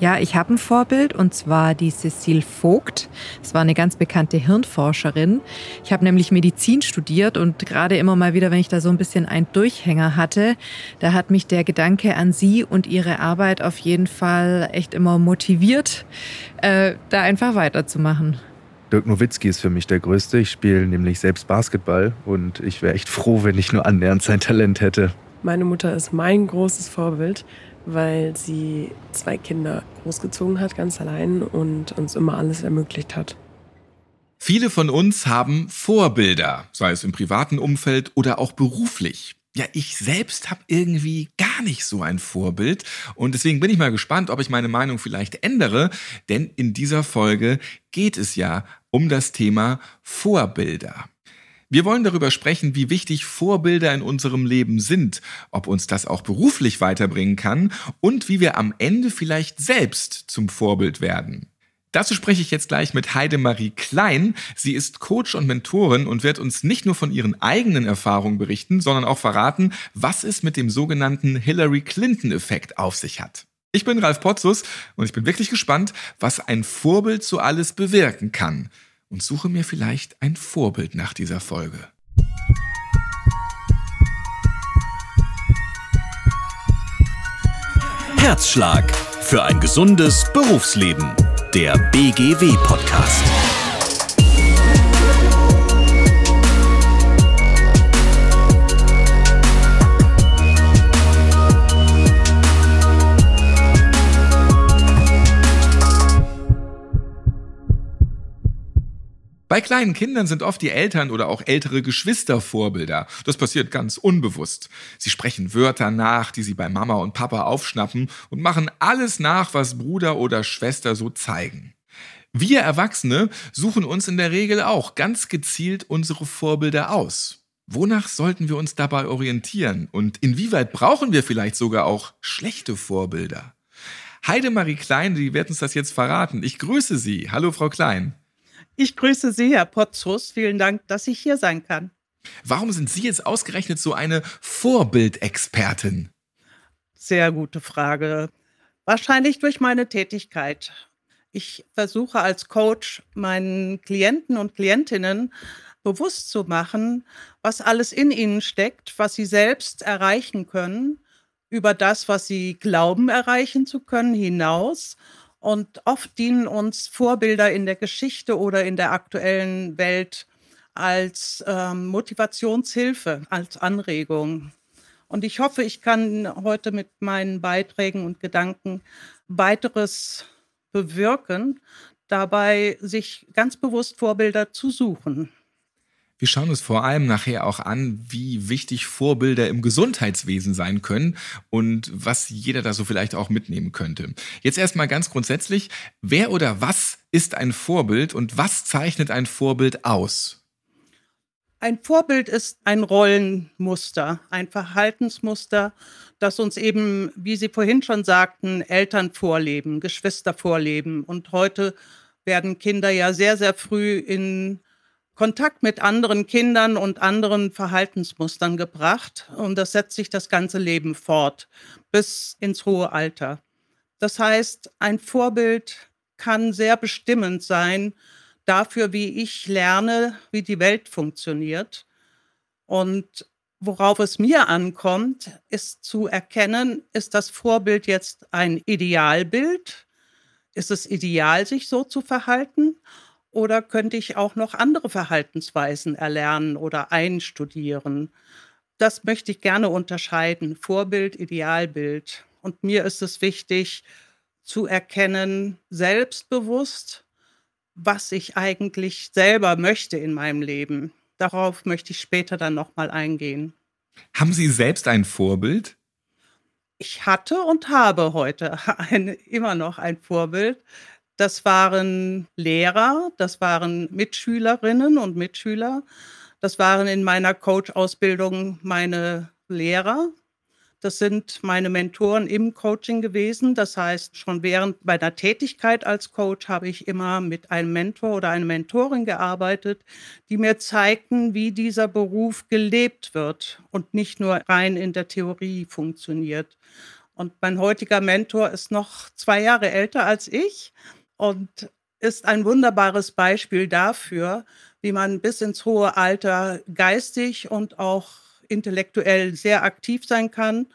Ja, ich habe ein Vorbild und zwar die Cecile Vogt. Es war eine ganz bekannte Hirnforscherin. Ich habe nämlich Medizin studiert und gerade immer mal wieder, wenn ich da so ein bisschen einen Durchhänger hatte, da hat mich der Gedanke an sie und ihre Arbeit auf jeden Fall echt immer motiviert, äh, da einfach weiterzumachen. Dirk Nowitzki ist für mich der Größte. Ich spiele nämlich selbst Basketball und ich wäre echt froh, wenn ich nur annähernd sein Talent hätte. Meine Mutter ist mein großes Vorbild weil sie zwei Kinder großgezogen hat, ganz allein und uns immer alles ermöglicht hat. Viele von uns haben Vorbilder, sei es im privaten Umfeld oder auch beruflich. Ja, ich selbst habe irgendwie gar nicht so ein Vorbild und deswegen bin ich mal gespannt, ob ich meine Meinung vielleicht ändere, denn in dieser Folge geht es ja um das Thema Vorbilder. Wir wollen darüber sprechen, wie wichtig Vorbilder in unserem Leben sind, ob uns das auch beruflich weiterbringen kann und wie wir am Ende vielleicht selbst zum Vorbild werden. Dazu spreche ich jetzt gleich mit Heidemarie Klein. Sie ist Coach und Mentorin und wird uns nicht nur von ihren eigenen Erfahrungen berichten, sondern auch verraten, was es mit dem sogenannten Hillary Clinton-Effekt auf sich hat. Ich bin Ralf Potzus und ich bin wirklich gespannt, was ein Vorbild so alles bewirken kann und suche mir vielleicht ein Vorbild nach dieser Folge. Herzschlag für ein gesundes Berufsleben. Der BGW-Podcast. Bei kleinen Kindern sind oft die Eltern oder auch ältere Geschwister Vorbilder. Das passiert ganz unbewusst. Sie sprechen Wörter nach, die sie bei Mama und Papa aufschnappen und machen alles nach, was Bruder oder Schwester so zeigen. Wir Erwachsene suchen uns in der Regel auch ganz gezielt unsere Vorbilder aus. Wonach sollten wir uns dabei orientieren und inwieweit brauchen wir vielleicht sogar auch schlechte Vorbilder? Heidemarie Klein, die wird uns das jetzt verraten. Ich grüße Sie. Hallo, Frau Klein. Ich grüße Sie, Herr Potzus. Vielen Dank, dass ich hier sein kann. Warum sind Sie jetzt ausgerechnet so eine Vorbildexpertin? Sehr gute Frage. Wahrscheinlich durch meine Tätigkeit. Ich versuche als Coach meinen Klienten und Klientinnen bewusst zu machen, was alles in ihnen steckt, was sie selbst erreichen können, über das, was sie glauben erreichen zu können, hinaus und oft dienen uns Vorbilder in der Geschichte oder in der aktuellen Welt als ähm, Motivationshilfe, als Anregung. Und ich hoffe, ich kann heute mit meinen Beiträgen und Gedanken weiteres bewirken, dabei sich ganz bewusst Vorbilder zu suchen. Wir schauen uns vor allem nachher auch an, wie wichtig Vorbilder im Gesundheitswesen sein können und was jeder da so vielleicht auch mitnehmen könnte. Jetzt erstmal ganz grundsätzlich, wer oder was ist ein Vorbild und was zeichnet ein Vorbild aus? Ein Vorbild ist ein Rollenmuster, ein Verhaltensmuster, das uns eben, wie Sie vorhin schon sagten, Eltern vorleben, Geschwister vorleben. Und heute werden Kinder ja sehr, sehr früh in Kontakt mit anderen Kindern und anderen Verhaltensmustern gebracht. Und das setzt sich das ganze Leben fort bis ins hohe Alter. Das heißt, ein Vorbild kann sehr bestimmend sein dafür, wie ich lerne, wie die Welt funktioniert. Und worauf es mir ankommt, ist zu erkennen, ist das Vorbild jetzt ein Idealbild? Ist es ideal, sich so zu verhalten? Oder könnte ich auch noch andere Verhaltensweisen erlernen oder einstudieren? Das möchte ich gerne unterscheiden. Vorbild, Idealbild. Und mir ist es wichtig zu erkennen, selbstbewusst, was ich eigentlich selber möchte in meinem Leben. Darauf möchte ich später dann nochmal eingehen. Haben Sie selbst ein Vorbild? Ich hatte und habe heute ein, immer noch ein Vorbild. Das waren Lehrer, das waren Mitschülerinnen und Mitschüler. Das waren in meiner Coach-Ausbildung meine Lehrer. Das sind meine Mentoren im Coaching gewesen. Das heißt, schon während meiner Tätigkeit als Coach habe ich immer mit einem Mentor oder einer Mentorin gearbeitet, die mir zeigten, wie dieser Beruf gelebt wird und nicht nur rein in der Theorie funktioniert. Und mein heutiger Mentor ist noch zwei Jahre älter als ich und ist ein wunderbares Beispiel dafür, wie man bis ins hohe Alter geistig und auch intellektuell sehr aktiv sein kann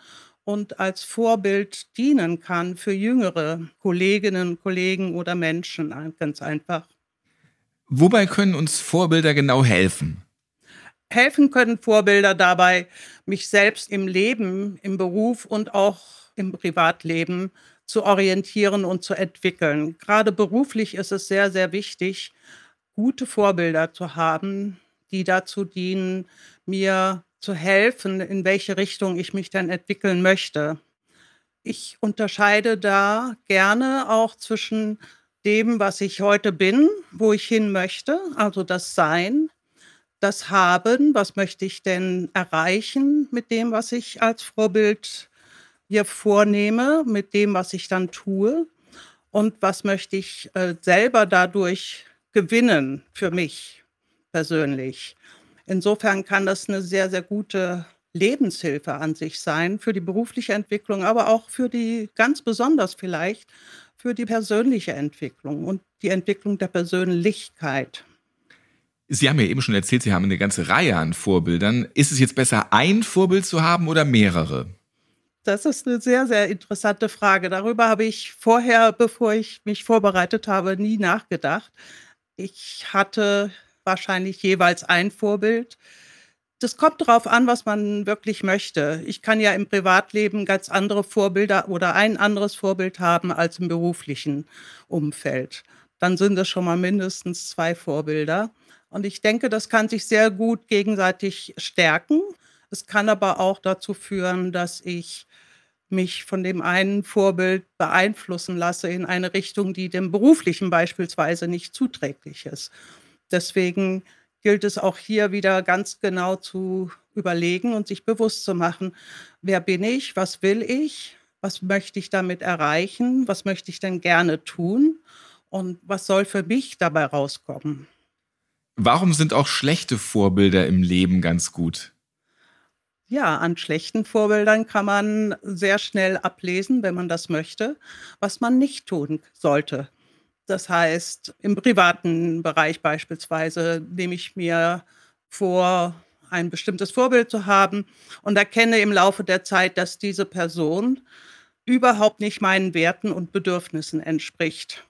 und als Vorbild dienen kann für jüngere Kolleginnen, Kollegen oder Menschen, ganz einfach. Wobei können uns Vorbilder genau helfen? Helfen können Vorbilder dabei, mich selbst im Leben, im Beruf und auch im Privatleben zu orientieren und zu entwickeln. Gerade beruflich ist es sehr, sehr wichtig, gute Vorbilder zu haben, die dazu dienen, mir zu helfen, in welche Richtung ich mich dann entwickeln möchte. Ich unterscheide da gerne auch zwischen dem, was ich heute bin, wo ich hin möchte, also das Sein, das Haben, was möchte ich denn erreichen mit dem, was ich als Vorbild hier vornehme, mit dem, was ich dann tue und was möchte ich äh, selber dadurch gewinnen für mich persönlich. Insofern kann das eine sehr, sehr gute Lebenshilfe an sich sein für die berufliche Entwicklung, aber auch für die ganz besonders vielleicht für die persönliche Entwicklung und die Entwicklung der Persönlichkeit. Sie haben ja eben schon erzählt, Sie haben eine ganze Reihe an Vorbildern. Ist es jetzt besser, ein Vorbild zu haben oder mehrere? Das ist eine sehr, sehr interessante Frage. Darüber habe ich vorher, bevor ich mich vorbereitet habe, nie nachgedacht. Ich hatte wahrscheinlich jeweils ein Vorbild. Das kommt darauf an, was man wirklich möchte. Ich kann ja im Privatleben ganz andere Vorbilder oder ein anderes Vorbild haben als im beruflichen Umfeld. Dann sind es schon mal mindestens zwei Vorbilder. Und ich denke, das kann sich sehr gut gegenseitig stärken. Es kann aber auch dazu führen, dass ich mich von dem einen Vorbild beeinflussen lasse in eine Richtung, die dem beruflichen beispielsweise nicht zuträglich ist. Deswegen gilt es auch hier wieder ganz genau zu überlegen und sich bewusst zu machen, wer bin ich, was will ich, was möchte ich damit erreichen, was möchte ich denn gerne tun und was soll für mich dabei rauskommen. Warum sind auch schlechte Vorbilder im Leben ganz gut? Ja, an schlechten Vorbildern kann man sehr schnell ablesen, wenn man das möchte, was man nicht tun sollte. Das heißt, im privaten Bereich beispielsweise nehme ich mir vor, ein bestimmtes Vorbild zu haben und erkenne im Laufe der Zeit, dass diese Person überhaupt nicht meinen Werten und Bedürfnissen entspricht.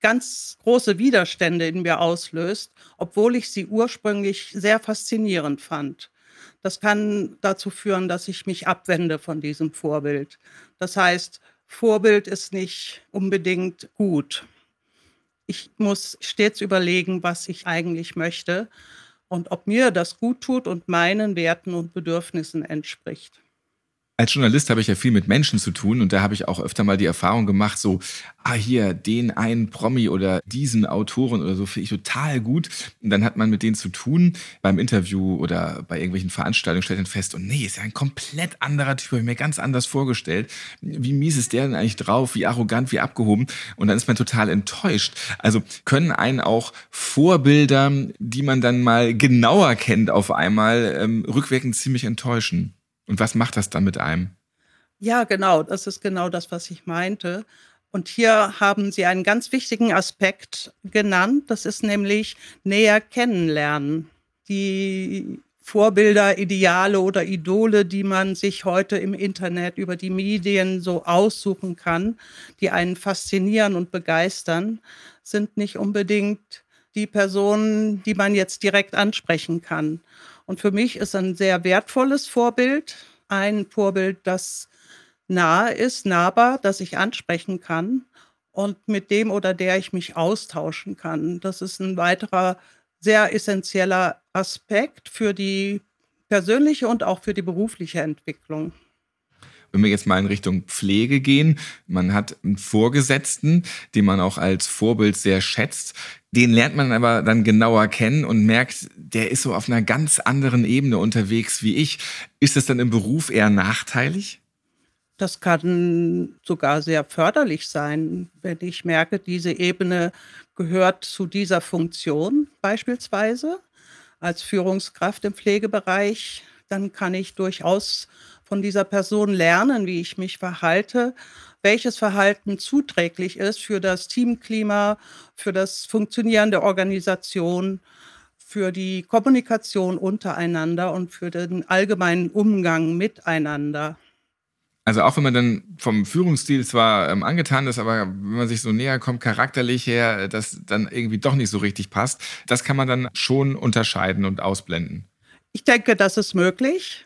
Ganz große Widerstände in mir auslöst, obwohl ich sie ursprünglich sehr faszinierend fand. Das kann dazu führen, dass ich mich abwende von diesem Vorbild. Das heißt, Vorbild ist nicht unbedingt gut ich muss stets überlegen, was ich eigentlich möchte und ob mir das gut tut und meinen Werten und Bedürfnissen entspricht als Journalist habe ich ja viel mit Menschen zu tun und da habe ich auch öfter mal die Erfahrung gemacht, so, ah hier, den einen Promi oder diesen Autoren oder so finde ich total gut. Und dann hat man mit denen zu tun beim Interview oder bei irgendwelchen Veranstaltungen, stellt dann fest, und nee, ist ja ein komplett anderer Typ, habe ich mir ganz anders vorgestellt. Wie mies ist der denn eigentlich drauf? Wie arrogant, wie abgehoben? Und dann ist man total enttäuscht. Also können einen auch Vorbilder, die man dann mal genauer kennt, auf einmal ähm, rückwirkend ziemlich enttäuschen. Und was macht das dann mit einem? Ja, genau, das ist genau das, was ich meinte. Und hier haben Sie einen ganz wichtigen Aspekt genannt, das ist nämlich näher kennenlernen. Die Vorbilder, Ideale oder Idole, die man sich heute im Internet über die Medien so aussuchen kann, die einen faszinieren und begeistern, sind nicht unbedingt die Personen, die man jetzt direkt ansprechen kann. Und für mich ist ein sehr wertvolles Vorbild ein Vorbild, das nahe ist, nahbar, das ich ansprechen kann und mit dem oder der ich mich austauschen kann. Das ist ein weiterer sehr essentieller Aspekt für die persönliche und auch für die berufliche Entwicklung. Wenn wir jetzt mal in Richtung Pflege gehen, man hat einen Vorgesetzten, den man auch als Vorbild sehr schätzt. Den lernt man aber dann genauer kennen und merkt, der ist so auf einer ganz anderen Ebene unterwegs wie ich. Ist das dann im Beruf eher nachteilig? Das kann sogar sehr förderlich sein, wenn ich merke, diese Ebene gehört zu dieser Funktion beispielsweise als Führungskraft im Pflegebereich. Dann kann ich durchaus von dieser Person lernen, wie ich mich verhalte, welches Verhalten zuträglich ist für das Teamklima, für das Funktionieren der Organisation, für die Kommunikation untereinander und für den allgemeinen Umgang miteinander. Also auch wenn man dann vom Führungsstil zwar ähm, angetan ist, aber wenn man sich so näher kommt, charakterlich her, das dann irgendwie doch nicht so richtig passt, das kann man dann schon unterscheiden und ausblenden. Ich denke, das ist möglich.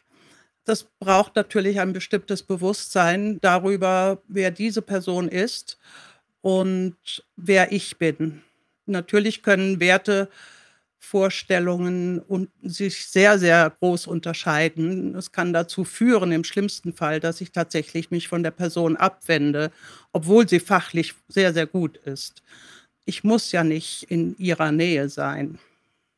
Das braucht natürlich ein bestimmtes Bewusstsein darüber, wer diese Person ist und wer ich bin. Natürlich können Werte Vorstellungen und sich sehr, sehr groß unterscheiden. Es kann dazu führen, im schlimmsten Fall, dass ich tatsächlich mich von der Person abwende, obwohl sie fachlich sehr, sehr gut ist. Ich muss ja nicht in ihrer Nähe sein.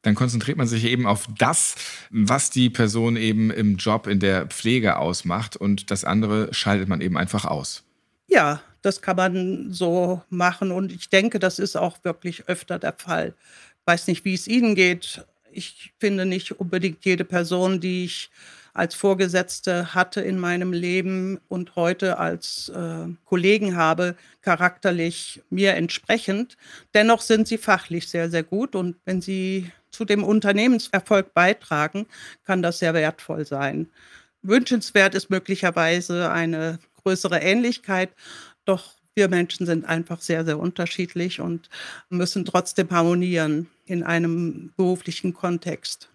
Dann konzentriert man sich eben auf das, was die Person eben im Job in der Pflege ausmacht und das andere schaltet man eben einfach aus. Ja, das kann man so machen und ich denke, das ist auch wirklich öfter der Fall weiß nicht, wie es Ihnen geht. Ich finde nicht unbedingt jede Person, die ich als Vorgesetzte hatte in meinem Leben und heute als äh, Kollegen habe, charakterlich mir entsprechend. Dennoch sind sie fachlich sehr, sehr gut und wenn sie zu dem Unternehmenserfolg beitragen, kann das sehr wertvoll sein. Wünschenswert ist möglicherweise eine größere Ähnlichkeit, doch wir Menschen sind einfach sehr, sehr unterschiedlich und müssen trotzdem harmonieren in einem beruflichen Kontext.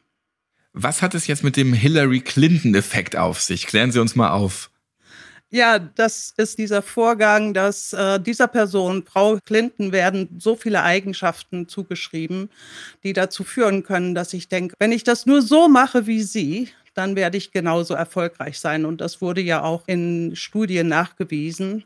Was hat es jetzt mit dem Hillary Clinton-Effekt auf sich? Klären Sie uns mal auf. Ja, das ist dieser Vorgang, dass äh, dieser Person, Frau Clinton, werden so viele Eigenschaften zugeschrieben, die dazu führen können, dass ich denke, wenn ich das nur so mache wie sie, dann werde ich genauso erfolgreich sein. Und das wurde ja auch in Studien nachgewiesen.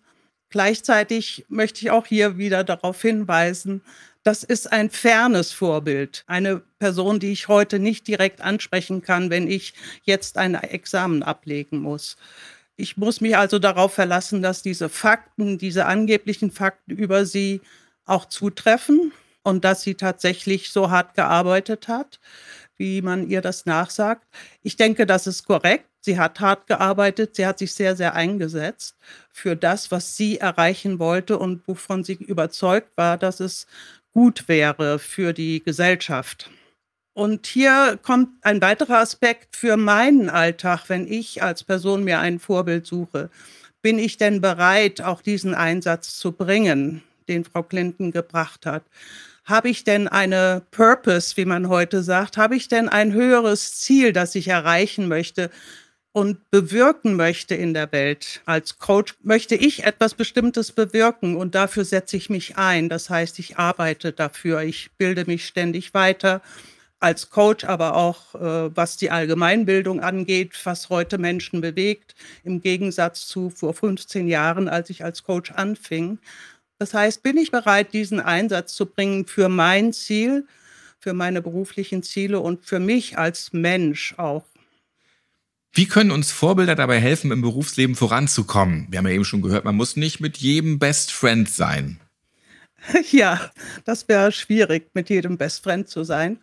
Gleichzeitig möchte ich auch hier wieder darauf hinweisen, das ist ein fernes Vorbild. Eine Person, die ich heute nicht direkt ansprechen kann, wenn ich jetzt ein Examen ablegen muss. Ich muss mich also darauf verlassen, dass diese Fakten, diese angeblichen Fakten über sie auch zutreffen und dass sie tatsächlich so hart gearbeitet hat, wie man ihr das nachsagt. Ich denke, das ist korrekt. Sie hat hart gearbeitet, sie hat sich sehr, sehr eingesetzt für das, was sie erreichen wollte und wovon sie überzeugt war, dass es gut wäre für die Gesellschaft. Und hier kommt ein weiterer Aspekt für meinen Alltag, wenn ich als Person mir ein Vorbild suche. Bin ich denn bereit, auch diesen Einsatz zu bringen, den Frau Clinton gebracht hat? Habe ich denn eine Purpose, wie man heute sagt? Habe ich denn ein höheres Ziel, das ich erreichen möchte? und bewirken möchte in der Welt. Als Coach möchte ich etwas Bestimmtes bewirken und dafür setze ich mich ein. Das heißt, ich arbeite dafür, ich bilde mich ständig weiter als Coach, aber auch äh, was die Allgemeinbildung angeht, was heute Menschen bewegt, im Gegensatz zu vor 15 Jahren, als ich als Coach anfing. Das heißt, bin ich bereit, diesen Einsatz zu bringen für mein Ziel, für meine beruflichen Ziele und für mich als Mensch auch. Wie können uns Vorbilder dabei helfen, im Berufsleben voranzukommen? Wir haben ja eben schon gehört, man muss nicht mit jedem Best Friend sein. Ja, das wäre schwierig, mit jedem Best Friend zu sein.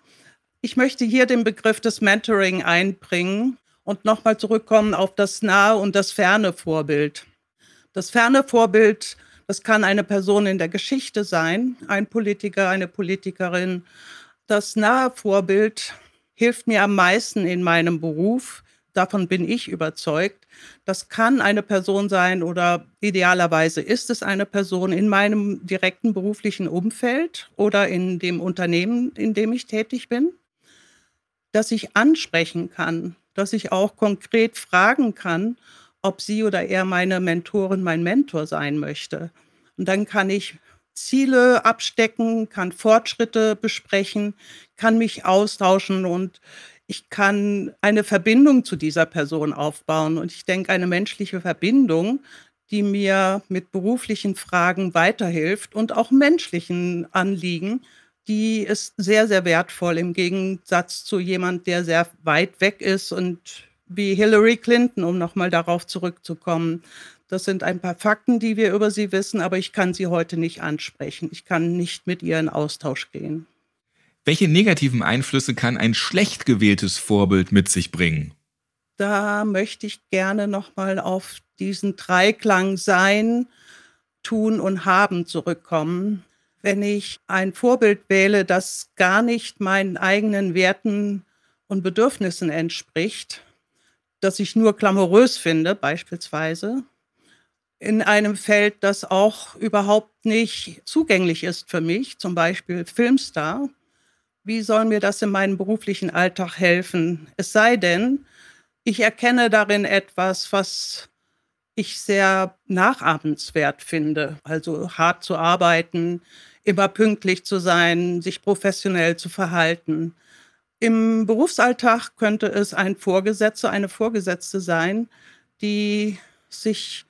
Ich möchte hier den Begriff des Mentoring einbringen und nochmal zurückkommen auf das nahe und das ferne Vorbild. Das ferne Vorbild, das kann eine Person in der Geschichte sein, ein Politiker, eine Politikerin. Das nahe Vorbild hilft mir am meisten in meinem Beruf, davon bin ich überzeugt. Das kann eine Person sein oder idealerweise ist es eine Person in meinem direkten beruflichen Umfeld oder in dem Unternehmen, in dem ich tätig bin, dass ich ansprechen kann, dass ich auch konkret fragen kann, ob sie oder er meine Mentorin, mein Mentor sein möchte. Und dann kann ich Ziele abstecken, kann Fortschritte besprechen, kann mich austauschen und ich kann eine Verbindung zu dieser Person aufbauen. Und ich denke, eine menschliche Verbindung, die mir mit beruflichen Fragen weiterhilft und auch menschlichen Anliegen, die ist sehr, sehr wertvoll im Gegensatz zu jemand, der sehr weit weg ist und wie Hillary Clinton, um nochmal darauf zurückzukommen. Das sind ein paar Fakten, die wir über sie wissen, aber ich kann sie heute nicht ansprechen. Ich kann nicht mit ihr in Austausch gehen. Welche negativen Einflüsse kann ein schlecht gewähltes Vorbild mit sich bringen? Da möchte ich gerne nochmal auf diesen Dreiklang Sein, Tun und Haben zurückkommen. Wenn ich ein Vorbild wähle, das gar nicht meinen eigenen Werten und Bedürfnissen entspricht, das ich nur glamourös finde, beispielsweise, in einem Feld, das auch überhaupt nicht zugänglich ist für mich, zum Beispiel Filmstar, wie soll mir das in meinem beruflichen Alltag helfen? Es sei denn, ich erkenne darin etwas, was ich sehr nachahmenswert finde. Also hart zu arbeiten, immer pünktlich zu sein, sich professionell zu verhalten. Im Berufsalltag könnte es ein Vorgesetzter, eine Vorgesetzte sein, die sich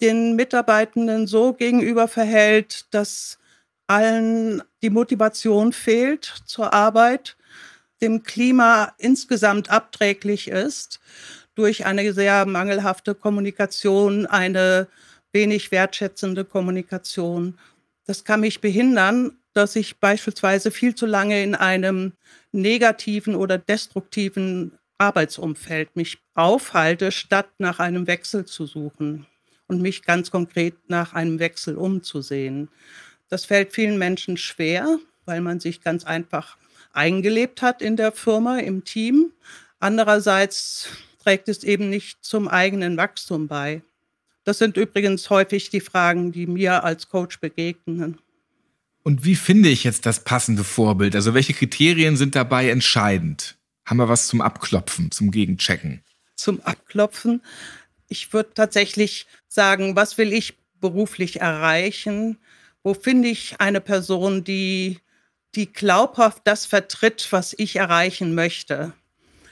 den Mitarbeitenden so gegenüber verhält, dass allen die Motivation fehlt zur Arbeit, dem Klima insgesamt abträglich ist durch eine sehr mangelhafte Kommunikation, eine wenig wertschätzende Kommunikation. Das kann mich behindern, dass ich beispielsweise viel zu lange in einem negativen oder destruktiven Arbeitsumfeld mich aufhalte, statt nach einem Wechsel zu suchen und mich ganz konkret nach einem Wechsel umzusehen. Das fällt vielen Menschen schwer, weil man sich ganz einfach eingelebt hat in der Firma, im Team. Andererseits trägt es eben nicht zum eigenen Wachstum bei. Das sind übrigens häufig die Fragen, die mir als Coach begegnen. Und wie finde ich jetzt das passende Vorbild? Also welche Kriterien sind dabei entscheidend? Haben wir was zum Abklopfen, zum Gegenchecken? Zum Abklopfen. Ich würde tatsächlich sagen, was will ich beruflich erreichen? Wo finde ich eine Person, die, die glaubhaft das vertritt, was ich erreichen möchte?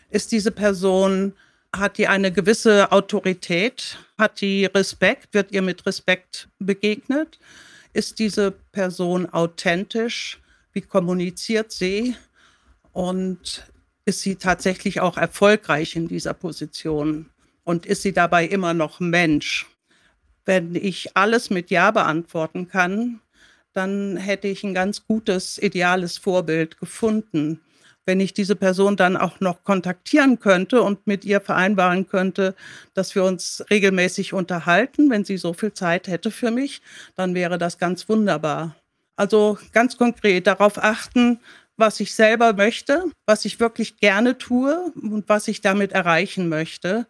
Ist diese Person, hat die eine gewisse Autorität? Hat die Respekt? Wird ihr mit Respekt begegnet? Ist diese Person authentisch? Wie kommuniziert sie? Und ist sie tatsächlich auch erfolgreich in dieser Position? Und ist sie dabei immer noch Mensch? Wenn ich alles mit Ja beantworten kann, dann hätte ich ein ganz gutes, ideales Vorbild gefunden. Wenn ich diese Person dann auch noch kontaktieren könnte und mit ihr vereinbaren könnte, dass wir uns regelmäßig unterhalten, wenn sie so viel Zeit hätte für mich, dann wäre das ganz wunderbar. Also ganz konkret darauf achten, was ich selber möchte, was ich wirklich gerne tue und was ich damit erreichen möchte.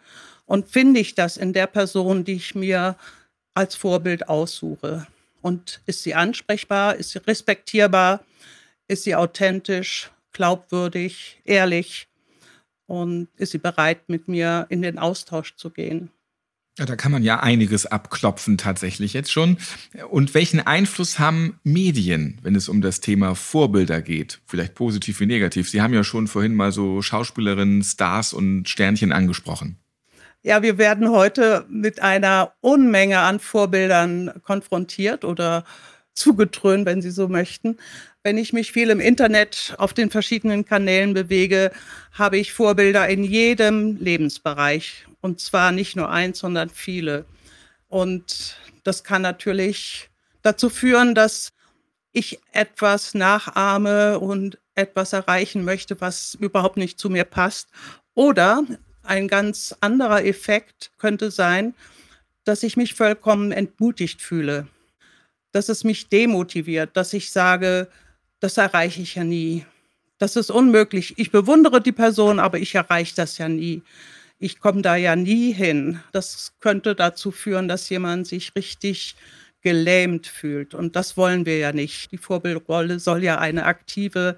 Und finde ich das in der Person, die ich mir als Vorbild aussuche? Und ist sie ansprechbar? Ist sie respektierbar? Ist sie authentisch, glaubwürdig, ehrlich? Und ist sie bereit, mit mir in den Austausch zu gehen? Ja, da kann man ja einiges abklopfen tatsächlich jetzt schon. Und welchen Einfluss haben Medien, wenn es um das Thema Vorbilder geht? Vielleicht positiv wie negativ. Sie haben ja schon vorhin mal so Schauspielerinnen, Stars und Sternchen angesprochen. Ja, wir werden heute mit einer Unmenge an Vorbildern konfrontiert oder zugetrönt, wenn Sie so möchten. Wenn ich mich viel im Internet auf den verschiedenen Kanälen bewege, habe ich Vorbilder in jedem Lebensbereich. Und zwar nicht nur eins, sondern viele. Und das kann natürlich dazu führen, dass ich etwas nachahme und etwas erreichen möchte, was überhaupt nicht zu mir passt. Oder ein ganz anderer Effekt könnte sein, dass ich mich vollkommen entmutigt fühle, dass es mich demotiviert, dass ich sage, das erreiche ich ja nie. Das ist unmöglich. Ich bewundere die Person, aber ich erreiche das ja nie. Ich komme da ja nie hin. Das könnte dazu führen, dass jemand sich richtig gelähmt fühlt. Und das wollen wir ja nicht. Die Vorbildrolle soll ja eine aktive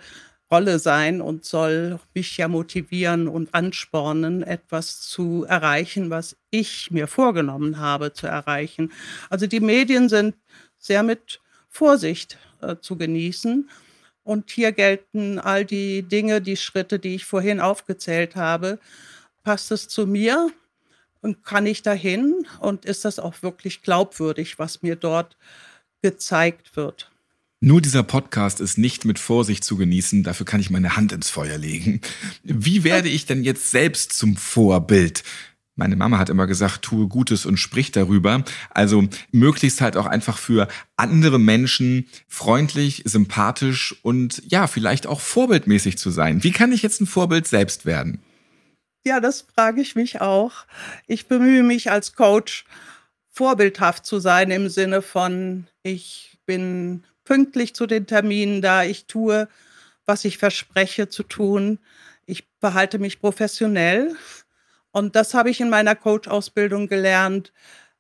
Rolle sein und soll mich ja motivieren und anspornen, etwas zu erreichen, was ich mir vorgenommen habe zu erreichen. Also die Medien sind sehr mit Vorsicht äh, zu genießen. Und hier gelten all die Dinge, die Schritte, die ich vorhin aufgezählt habe. Passt es zu mir und kann ich dahin? Und ist das auch wirklich glaubwürdig, was mir dort gezeigt wird? Nur dieser Podcast ist nicht mit Vorsicht zu genießen, dafür kann ich meine Hand ins Feuer legen. Wie werde ich denn jetzt selbst zum Vorbild? Meine Mama hat immer gesagt, tue Gutes und sprich darüber. Also möglichst halt auch einfach für andere Menschen freundlich, sympathisch und ja, vielleicht auch vorbildmäßig zu sein. Wie kann ich jetzt ein Vorbild selbst werden? Ja, das frage ich mich auch. Ich bemühe mich als Coach, vorbildhaft zu sein im Sinne von, ich bin pünktlich zu den Terminen da, ich tue, was ich verspreche zu tun, ich behalte mich professionell. Und das habe ich in meiner Coach-Ausbildung gelernt.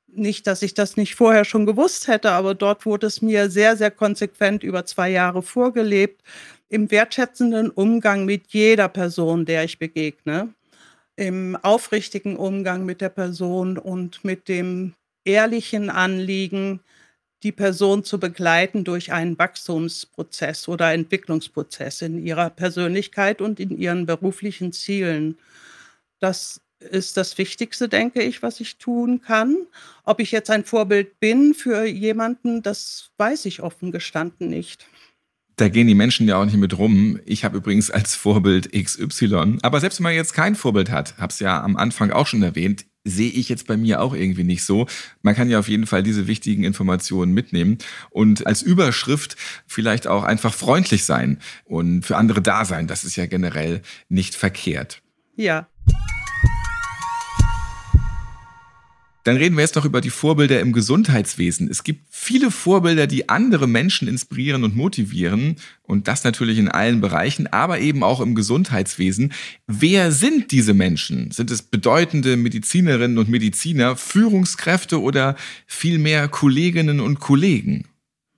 Nicht, dass ich das nicht vorher schon gewusst hätte, aber dort wurde es mir sehr, sehr konsequent über zwei Jahre vorgelebt, im wertschätzenden Umgang mit jeder Person, der ich begegne, im aufrichtigen Umgang mit der Person und mit dem ehrlichen Anliegen, die Person zu begleiten durch einen Wachstumsprozess oder Entwicklungsprozess in ihrer Persönlichkeit und in ihren beruflichen Zielen. Das ist das Wichtigste, denke ich, was ich tun kann. Ob ich jetzt ein Vorbild bin für jemanden, das weiß ich offen gestanden nicht. Da gehen die Menschen ja auch nicht mit rum. Ich habe übrigens als Vorbild XY. Aber selbst wenn man jetzt kein Vorbild hat, habe es ja am Anfang auch schon erwähnt, sehe ich jetzt bei mir auch irgendwie nicht so. Man kann ja auf jeden Fall diese wichtigen Informationen mitnehmen und als Überschrift vielleicht auch einfach freundlich sein und für andere da sein. Das ist ja generell nicht verkehrt. Ja. Dann reden wir jetzt noch über die Vorbilder im Gesundheitswesen. Es gibt viele Vorbilder, die andere Menschen inspirieren und motivieren. Und das natürlich in allen Bereichen, aber eben auch im Gesundheitswesen. Wer sind diese Menschen? Sind es bedeutende Medizinerinnen und Mediziner, Führungskräfte oder vielmehr Kolleginnen und Kollegen?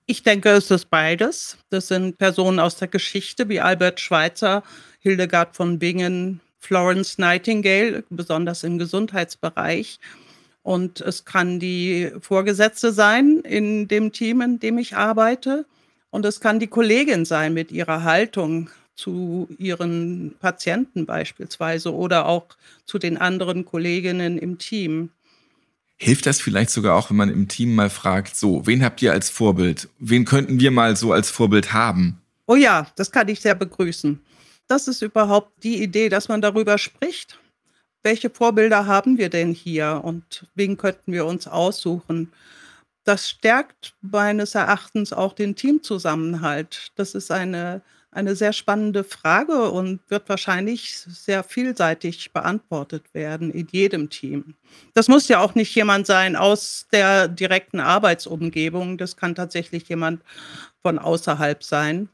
Ich denke, es ist beides. Das sind Personen aus der Geschichte wie Albert Schweitzer, Hildegard von Bingen, Florence Nightingale, besonders im Gesundheitsbereich. Und es kann die Vorgesetzte sein in dem Team, in dem ich arbeite. Und es kann die Kollegin sein mit ihrer Haltung zu ihren Patienten beispielsweise oder auch zu den anderen Kolleginnen im Team. Hilft das vielleicht sogar auch, wenn man im Team mal fragt, so, wen habt ihr als Vorbild? Wen könnten wir mal so als Vorbild haben? Oh ja, das kann ich sehr begrüßen. Das ist überhaupt die Idee, dass man darüber spricht welche Vorbilder haben wir denn hier und wen könnten wir uns aussuchen? Das stärkt meines Erachtens auch den Teamzusammenhalt. Das ist eine, eine sehr spannende Frage und wird wahrscheinlich sehr vielseitig beantwortet werden in jedem Team. Das muss ja auch nicht jemand sein aus der direkten Arbeitsumgebung. Das kann tatsächlich jemand von außerhalb sein.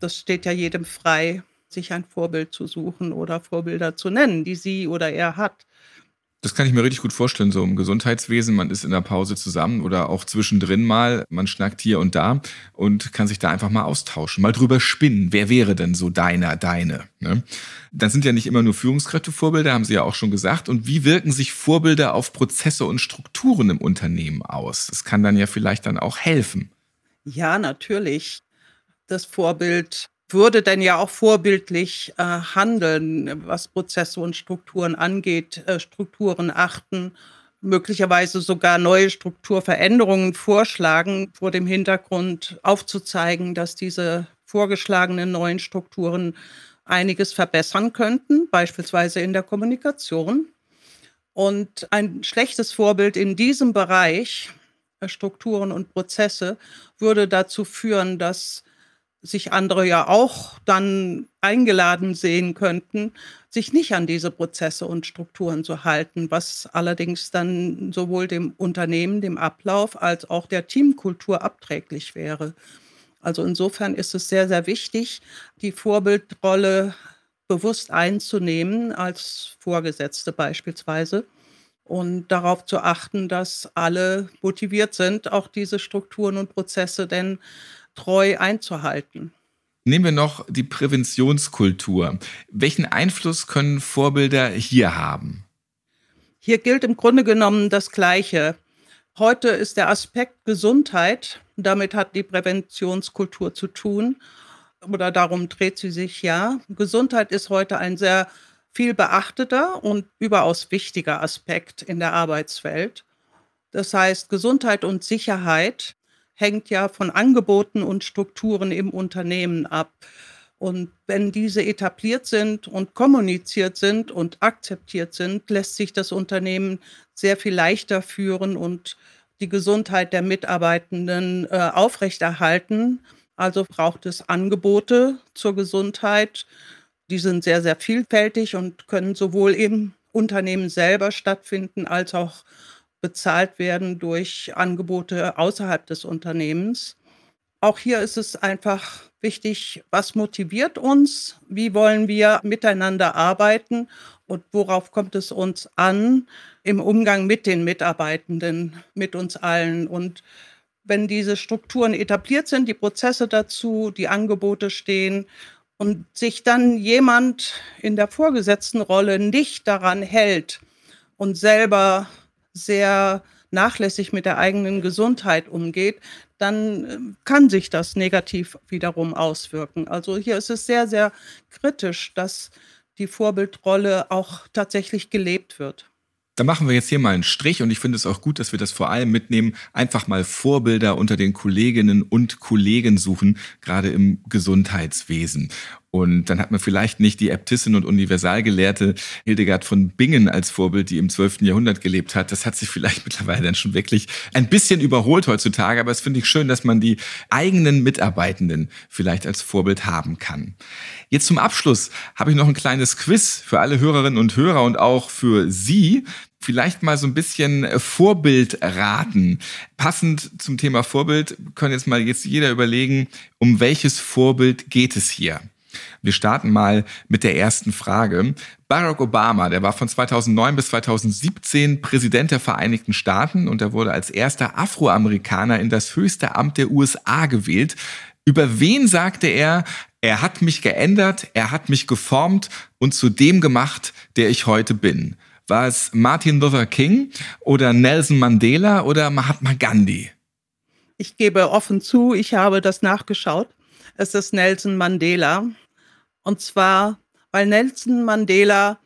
Das steht ja jedem frei, sich ein Vorbild zu suchen oder Vorbilder zu nennen, die sie oder er hat. Das kann ich mir richtig gut vorstellen, so im Gesundheitswesen. Man ist in der Pause zusammen oder auch zwischendrin mal. Man schnackt hier und da und kann sich da einfach mal austauschen, mal drüber spinnen. Wer wäre denn so deiner, deine? Ne? Dann sind ja nicht immer nur Führungskräfte Vorbilder, haben Sie ja auch schon gesagt. Und wie wirken sich Vorbilder auf Prozesse und Strukturen im Unternehmen aus? Das kann dann ja vielleicht dann auch helfen. Ja, natürlich. Das Vorbild würde dann ja auch vorbildlich äh, handeln, was Prozesse und Strukturen angeht, äh, Strukturen achten, möglicherweise sogar neue Strukturveränderungen vorschlagen, vor dem Hintergrund aufzuzeigen, dass diese vorgeschlagenen neuen Strukturen einiges verbessern könnten, beispielsweise in der Kommunikation. Und ein schlechtes Vorbild in diesem Bereich, äh, Strukturen und Prozesse, würde dazu führen, dass sich andere ja auch dann eingeladen sehen könnten, sich nicht an diese Prozesse und Strukturen zu halten, was allerdings dann sowohl dem Unternehmen, dem Ablauf als auch der Teamkultur abträglich wäre. Also insofern ist es sehr, sehr wichtig, die Vorbildrolle bewusst einzunehmen, als Vorgesetzte beispielsweise, und darauf zu achten, dass alle motiviert sind, auch diese Strukturen und Prozesse denn treu einzuhalten. Nehmen wir noch die Präventionskultur. Welchen Einfluss können Vorbilder hier haben? Hier gilt im Grunde genommen das Gleiche. Heute ist der Aspekt Gesundheit, damit hat die Präventionskultur zu tun, oder darum dreht sie sich ja. Gesundheit ist heute ein sehr viel beachteter und überaus wichtiger Aspekt in der Arbeitswelt. Das heißt, Gesundheit und Sicherheit hängt ja von Angeboten und Strukturen im Unternehmen ab. Und wenn diese etabliert sind und kommuniziert sind und akzeptiert sind, lässt sich das Unternehmen sehr viel leichter führen und die Gesundheit der Mitarbeitenden äh, aufrechterhalten. Also braucht es Angebote zur Gesundheit. Die sind sehr, sehr vielfältig und können sowohl im Unternehmen selber stattfinden, als auch bezahlt werden durch Angebote außerhalb des Unternehmens. Auch hier ist es einfach wichtig, was motiviert uns, wie wollen wir miteinander arbeiten und worauf kommt es uns an im Umgang mit den Mitarbeitenden, mit uns allen. Und wenn diese Strukturen etabliert sind, die Prozesse dazu, die Angebote stehen und sich dann jemand in der vorgesetzten Rolle nicht daran hält und selber sehr nachlässig mit der eigenen Gesundheit umgeht, dann äh, kann sich das negativ wiederum auswirken. Also hier ist es sehr, sehr kritisch, dass die Vorbildrolle auch tatsächlich gelebt wird. Da machen wir jetzt hier mal einen Strich und ich finde es auch gut, dass wir das vor allem mitnehmen, einfach mal Vorbilder unter den Kolleginnen und Kollegen suchen, gerade im Gesundheitswesen. Und dann hat man vielleicht nicht die Äbtissin und Universalgelehrte Hildegard von Bingen als Vorbild, die im 12. Jahrhundert gelebt hat. Das hat sich vielleicht mittlerweile dann schon wirklich ein bisschen überholt heutzutage. Aber es finde ich schön, dass man die eigenen Mitarbeitenden vielleicht als Vorbild haben kann. Jetzt zum Abschluss habe ich noch ein kleines Quiz für alle Hörerinnen und Hörer und auch für Sie vielleicht mal so ein bisschen Vorbild raten. Passend zum Thema Vorbild können jetzt mal jetzt jeder überlegen, um welches Vorbild geht es hier? Wir starten mal mit der ersten Frage. Barack Obama, der war von 2009 bis 2017 Präsident der Vereinigten Staaten und er wurde als erster Afroamerikaner in das höchste Amt der USA gewählt. Über wen sagte er, er hat mich geändert, er hat mich geformt und zu dem gemacht, der ich heute bin? War es Martin Luther King oder Nelson Mandela oder Mahatma Gandhi? Ich gebe offen zu, ich habe das nachgeschaut. Es ist Nelson Mandela. Und zwar, weil Nelson Mandela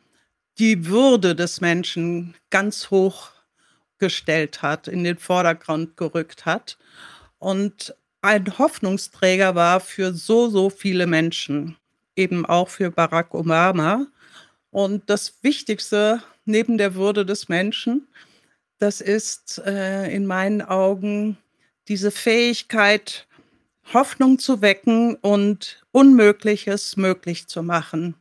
die Würde des Menschen ganz hoch gestellt hat, in den Vordergrund gerückt hat und ein Hoffnungsträger war für so, so viele Menschen, eben auch für Barack Obama. Und das Wichtigste neben der Würde des Menschen, das ist äh, in meinen Augen diese Fähigkeit, Hoffnung zu wecken und Unmögliches möglich zu machen.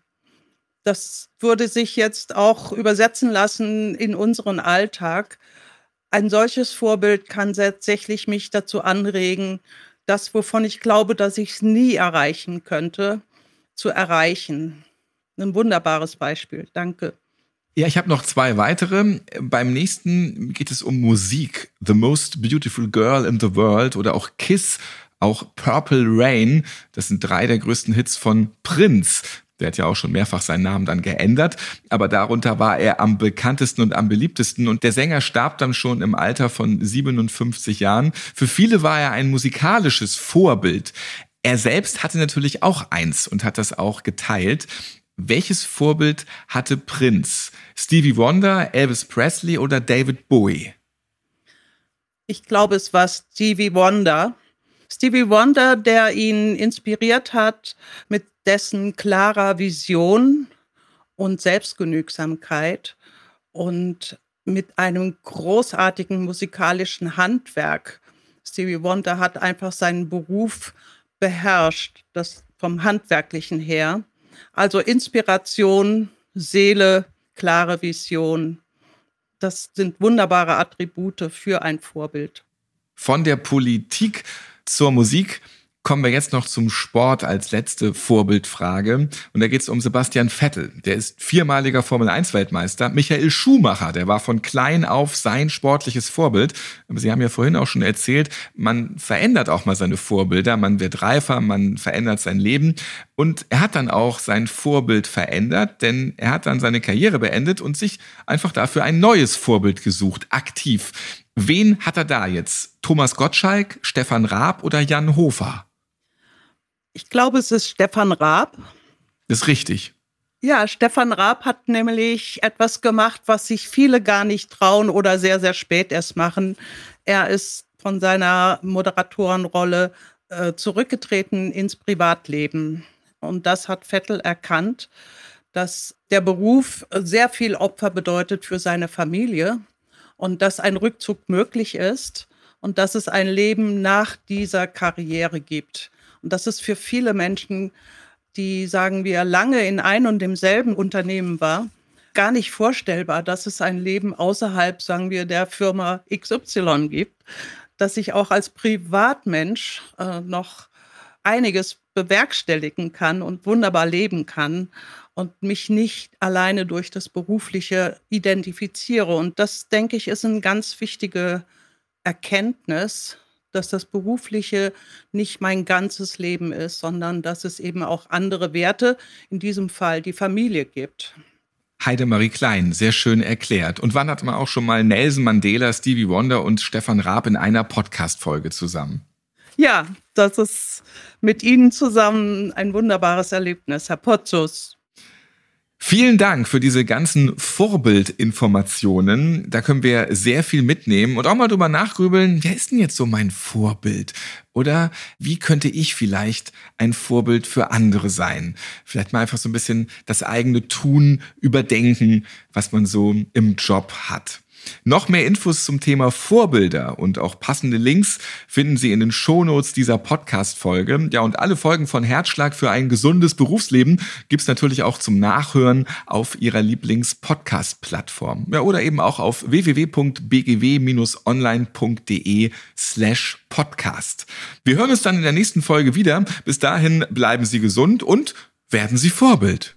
Das würde sich jetzt auch übersetzen lassen in unseren Alltag. Ein solches Vorbild kann tatsächlich mich dazu anregen, das, wovon ich glaube, dass ich es nie erreichen könnte, zu erreichen. Ein wunderbares Beispiel. Danke. Ja, ich habe noch zwei weitere. Beim nächsten geht es um Musik. The Most Beautiful Girl in the World oder auch Kiss auch Purple Rain, das sind drei der größten Hits von Prince. Der hat ja auch schon mehrfach seinen Namen dann geändert, aber darunter war er am bekanntesten und am beliebtesten und der Sänger starb dann schon im Alter von 57 Jahren. Für viele war er ein musikalisches Vorbild. Er selbst hatte natürlich auch eins und hat das auch geteilt. Welches Vorbild hatte Prince? Stevie Wonder, Elvis Presley oder David Bowie? Ich glaube, es war Stevie Wonder. Stevie Wonder, der ihn inspiriert hat mit dessen klarer Vision und Selbstgenügsamkeit und mit einem großartigen musikalischen Handwerk. Stevie Wonder hat einfach seinen Beruf beherrscht, das vom Handwerklichen her. Also Inspiration, Seele, klare Vision. Das sind wunderbare Attribute für ein Vorbild. Von der Politik zur Musik kommen wir jetzt noch zum Sport als letzte Vorbildfrage. Und da geht es um Sebastian Vettel. Der ist viermaliger Formel-1-Weltmeister. Michael Schumacher, der war von klein auf sein sportliches Vorbild. Aber Sie haben ja vorhin auch schon erzählt, man verändert auch mal seine Vorbilder. Man wird reifer, man verändert sein Leben. Und er hat dann auch sein Vorbild verändert, denn er hat dann seine Karriere beendet und sich einfach dafür ein neues Vorbild gesucht, aktiv. Wen hat er da jetzt? Thomas Gottschalk, Stefan Raab oder Jan Hofer? Ich glaube, es ist Stefan Raab. ist richtig. Ja, Stefan Raab hat nämlich etwas gemacht, was sich viele gar nicht trauen oder sehr, sehr spät erst machen. Er ist von seiner Moderatorenrolle äh, zurückgetreten ins Privatleben. Und das hat Vettel erkannt, dass der Beruf sehr viel Opfer bedeutet für seine Familie und dass ein Rückzug möglich ist und dass es ein Leben nach dieser Karriere gibt. Und das ist für viele Menschen, die, sagen wir, lange in ein und demselben Unternehmen war, gar nicht vorstellbar, dass es ein Leben außerhalb, sagen wir, der Firma XY gibt, dass ich auch als Privatmensch äh, noch einiges bewerkstelligen kann und wunderbar leben kann und mich nicht alleine durch das Berufliche identifiziere. Und das, denke ich, ist eine ganz wichtige Erkenntnis, dass das Berufliche nicht mein ganzes Leben ist, sondern dass es eben auch andere Werte, in diesem Fall die Familie gibt. Heidemarie Klein, sehr schön erklärt. Und wann hat man auch schon mal Nelson Mandela, Stevie Wonder und Stefan Raab in einer Podcast-Folge zusammen? Ja, das ist mit Ihnen zusammen ein wunderbares Erlebnis, Herr Potzus. Vielen Dank für diese ganzen Vorbildinformationen. Da können wir sehr viel mitnehmen und auch mal drüber nachgrübeln, wer ist denn jetzt so mein Vorbild? Oder wie könnte ich vielleicht ein Vorbild für andere sein? Vielleicht mal einfach so ein bisschen das eigene Tun überdenken, was man so im Job hat. Noch mehr Infos zum Thema Vorbilder und auch passende Links finden Sie in den Shownotes dieser Podcast-Folge. Ja, und alle Folgen von Herzschlag für ein gesundes Berufsleben gibt's natürlich auch zum Nachhören auf Ihrer Lieblings-Podcast-Plattform. Ja, oder eben auch auf www.bgw-online.de slash podcast. Wir hören uns dann in der nächsten Folge wieder. Bis dahin bleiben Sie gesund und werden Sie Vorbild.